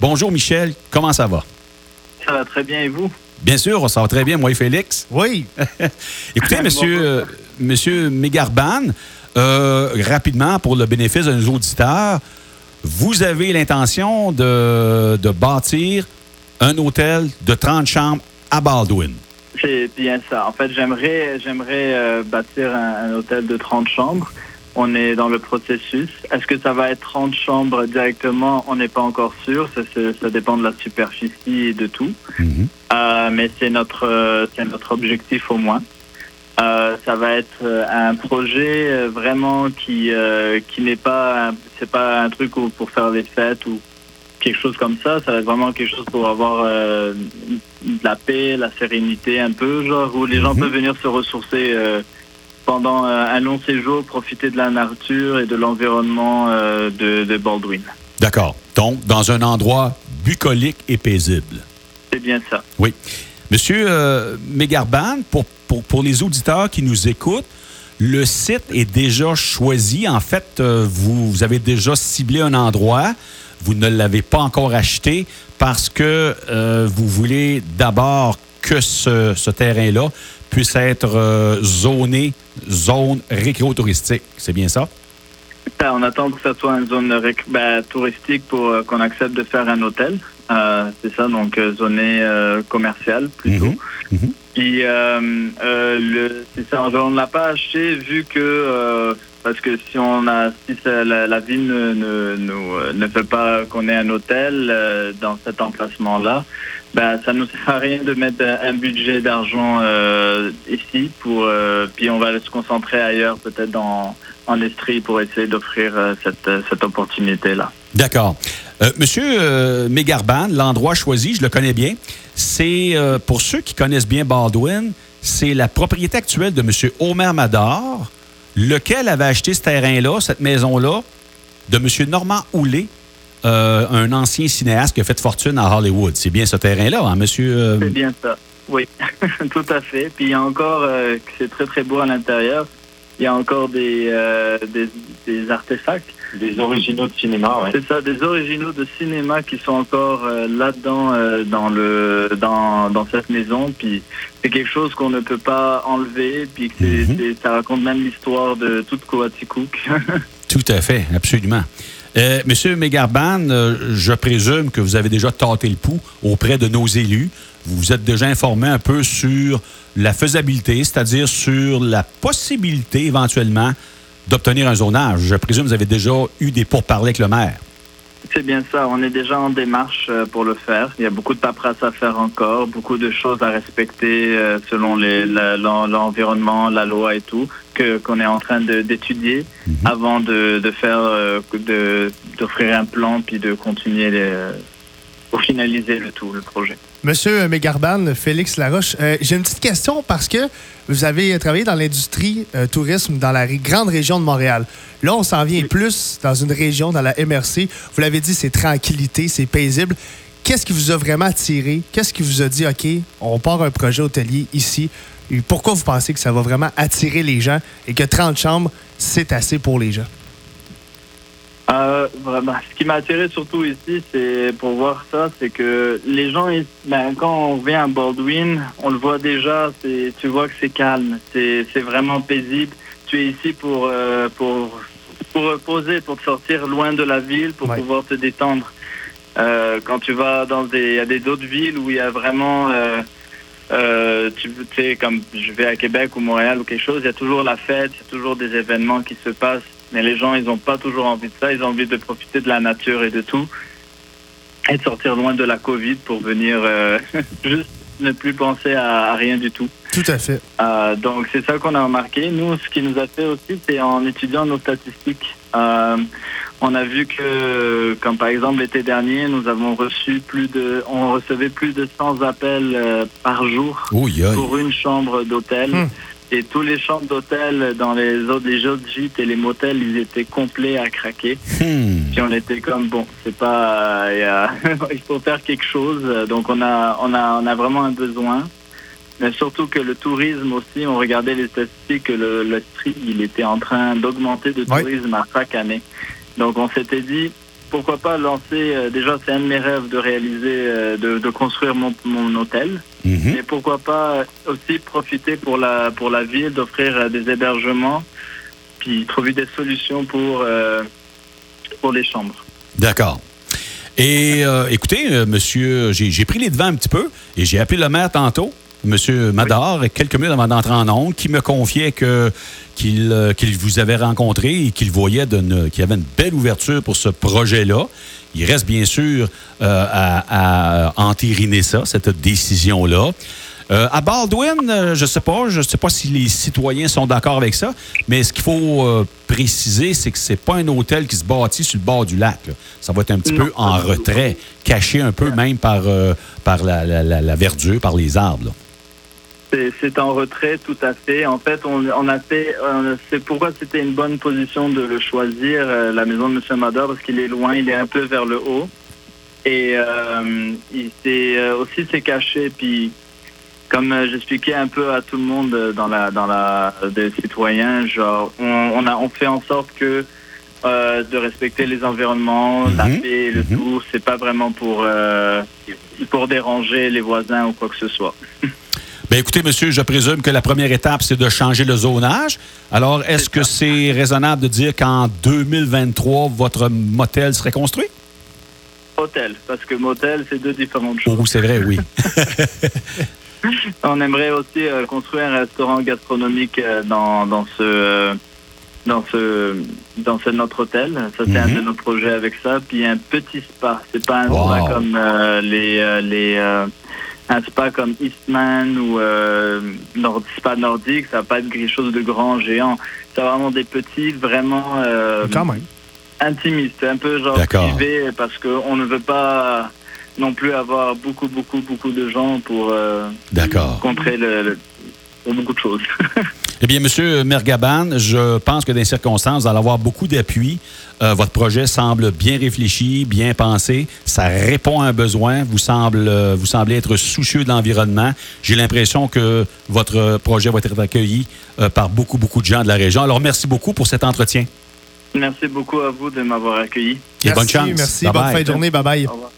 Bonjour Michel, comment ça va? Ça va très bien et vous? Bien sûr, ça va très bien, moi et Félix. Oui. Écoutez, monsieur, euh, monsieur Mégarban, euh, rapidement, pour le bénéfice de nos auditeurs, vous avez l'intention de, de bâtir un hôtel de 30 chambres à Baldwin? C'est bien ça. En fait, j'aimerais j'aimerais euh, bâtir un, un hôtel de 30 chambres. On est dans le processus. Est-ce que ça va être 30 chambres directement? On n'est pas encore sûr. Ça, dépend de la superficie et de tout. Mhm. Euh, mais c'est notre euh, c'est notre objectif au moins. Euh, ça va être un projet vraiment qui euh, qui n'est pas c'est pas un truc où- pour faire des fêtes ou quelque chose comme ça. Ça va être vraiment quelque chose pour avoir de la paix, la sérénité un peu, genre où les gens Mhm. peuvent venir se ressourcer pendant euh, un long séjour, profiter de la nature et de l'environnement euh, de, de Baldwin. D'accord. Donc, dans un endroit bucolique et paisible. C'est bien ça. Oui. Monsieur euh, Mégarban, pour, pour, pour les auditeurs qui nous écoutent, le site est déjà choisi. En fait, euh, vous, vous avez déjà ciblé un endroit. Vous ne l'avez pas encore acheté parce que euh, vous voulez d'abord que ce, ce terrain-là puisse être euh, zoné zone récréo-touristique. C'est bien ça? Ben, on attend que ça soit une zone réc- ben, touristique pour euh, qu'on accepte de faire un hôtel. Euh, c'est ça, donc euh, zoné euh, commercial plutôt. Puis euh, euh, le, c'est ça, on ne l'a pas acheté vu que parce que si on a si la, la ville ne ne, euh, ne veut pas qu'on ait un hôtel dans cet emplacement là, ben ça nous sert à rien de mettre un budget d'argent euh, ici pour euh, puis on va se concentrer ailleurs peut-être dans en Estrie pour essayer d'offrir euh, cette opportunité là. D'accord. Euh, Monsieur euh, Mégarban, l'endroit choisi, je le connais bien. C'est, euh, pour ceux qui connaissent bien Baldwin, c'est la propriété actuelle de Monsieur Omer Mador, lequel avait acheté ce terrain-là, cette maison-là, de Monsieur Normand Houlet, euh, un ancien cinéaste qui a fait fortune à Hollywood. C'est bien ce terrain-là, hein, Monsieur? euh, C'est bien ça. Oui, tout à fait. Puis il y a encore, euh, c'est très très beau à l'intérieur. Il y a encore des, euh, des, des artefacts. Des originaux de cinéma, ouais. C'est ça, des originaux de cinéma qui sont encore euh, là-dedans euh, dans le dans, dans cette maison. Puis c'est quelque chose qu'on ne peut pas enlever. Puis que Mhm. ça raconte même l'histoire de toute Coaticook. Tout à fait, absolument. Euh, Monsieur Mégarban, euh, je présume que vous avez déjà tâté le pouls auprès de nos élus. Vous vous êtes déjà informé un peu sur la faisabilité, c'est-à-dire sur la possibilité éventuellement d'obtenir un zonage. Je présume que vous avez déjà eu des pourparlers avec le maire. C'est bien ça, on est déjà en démarche euh, pour le faire. Il y a beaucoup de paperasse à faire encore, beaucoup de choses à respecter selon l'environnement, la loi et tout, que qu'on est en train d'étudier Mhm. avant de, de faire, euh, de d'offrir un plan puis de continuer les, euh, pour finaliser le tout, le projet. Monsieur Mégarban, Félix Laroche, euh, j'ai une petite question parce que vous avez travaillé dans l'industrie euh, tourisme dans la grande région de Montréal. Là, on s'en vient plus dans une région, dans la MRC. Vous l'avez dit, c'est tranquillité, c'est paisible. Qu'est-ce qui vous a vraiment attiré? Qu'est-ce qui vous a dit, OK, on part un projet hôtelier ici? Pourquoi vous pensez que ça va vraiment attirer les gens et que 30 chambres, c'est assez pour les gens? Euh, vraiment, ce qui m'a attiré surtout ici, c'est pour voir ça, c'est que les gens, ils- ben, quand on vient à Baldwin, on le voit déjà, c'est, tu vois que c'est calme, c'est, c'est vraiment paisible. Tu es ici pour, euh, pour, pour reposer, pour te sortir loin de la ville, pour Ouais. pouvoir te détendre. Euh, quand tu vas dans des, il y a des d'autres villes où il y a vraiment, euh, euh, tu tu sais, comme je vais à Québec ou Montréal ou quelque chose, il y a toujours la fête, il y a toujours des événements qui se passent. Mais les gens, ils n'ont pas toujours envie de ça. Ils ont envie de profiter de la nature et de tout. Et de sortir loin de la COVID pour venir euh, juste ne plus penser à, à rien du tout. Tout à fait. Euh, donc c'est ça qu'on a remarqué. Nous, ce qui nous a fait aussi, c'est en étudiant nos statistiques. On a vu que, comme par exemple l'été dernier, nous avons reçu plus de, on recevait plus de 100 appels euh, par jour Oui, pour une chambre d'hôtel. Hmm. Et tous les chambres d'hôtel dans les autres, les autres gîtes et les motels, ils étaient complets à craquer. Hmm. Puis on était comme bon, c'est pas, euh, il faut faire quelque chose. Donc on a, on a, on a vraiment un besoin. Mais surtout que le tourisme aussi, on regardait les statistiques, que le, le street, il était en train d'augmenter de tourisme à chaque année. Donc on s'était dit, pourquoi pas lancer, euh, déjà c'est un de mes rêves de réaliser, euh, de, de construire mon, mon hôtel. Mhm. Mais pourquoi pas aussi profiter pour la, pour la ville d'offrir euh, des hébergements, puis trouver des solutions pour, euh, pour les chambres. D'accord. Et euh, écoutez, euh, monsieur, j'ai j'ai pris les devants un petit peu et j'ai appelé le maire tantôt, monsieur Mador, quelques minutes avant d'entrer en onde, qui me confiait que qu'il euh, qu'il vous avait rencontré et qu'il voyait qu'il y avait une belle ouverture pour ce projet-là. Il reste bien sûr euh, à, à entériner ça, cette décision-là. Euh, à Baldwin, euh, je sais pas, je sais pas si les citoyens sont d'accord avec ça, mais ce qu'il faut euh, préciser, c'est que c'est pas un hôtel qui se bâtit sur le bord du lac. là. Ça va être un petit Non. peu en retrait, caché un peu même par, par la, la- la- la verdure, par les arbres. là. C'est- en retrait, tout à fait. En fait, on, on a fait. euh, c'est pourquoi c'était une bonne position de le choisir, euh, la maison de Monsieur Mador, parce qu'il est loin, il est un peu vers le haut. Et euh, il s'est aussi caché. Puis, comme j'expliquais un peu à tout le monde dans la dans la des citoyens, genre on, on a on fait en sorte que euh, de respecter les environnements, la Mhm, paix, et le mhm. tout. C'est pas vraiment pour euh, pour déranger les voisins ou quoi que ce soit. Ben écoutez, monsieur, je présume que la première étape, c'est de changer le zonage. Alors, est-ce que c'est raisonnable de dire qu'en 2023, votre motel serait construit? Hôtel, parce que motel, c'est deux différentes choses. Oh, c'est vrai, oui. On aimerait aussi euh, construire un restaurant gastronomique euh, dans, dans ce euh, dans ce dans ce notre hôtel. Ça c'est un Mhm. de nos projets avec ça. Puis un petit spa. C'est pas un Wow. spa comme les les un spa comme Eastman ou euh, Nord, spa nordique. Ça va pas être quelque chose de grand géant. C'est vraiment des petits, vraiment euh, Quand même. intimiste, un peu genre D'accord. privé, parce qu'on ne veut pas non plus avoir beaucoup, beaucoup, beaucoup de gens pour euh, D'accord. contrer le, le- pour beaucoup de choses. Eh bien, Monsieur Mergaban, je pense que dans les circonstances, vous allez avoir beaucoup d'appui. Euh, votre projet semble bien réfléchi, bien pensé. Ça répond à un besoin. Vous, semble, euh, vous semblez être soucieux de l'environnement. J'ai l'impression que votre projet va être accueilli euh, par beaucoup, beaucoup de gens de la région. Alors, merci beaucoup pour cet entretien. Merci beaucoup à vous de m'avoir accueilli. Et bonne Merci, chance. Merci. Bye Bonne bye. fin de journée. Bye bye. Au revoir.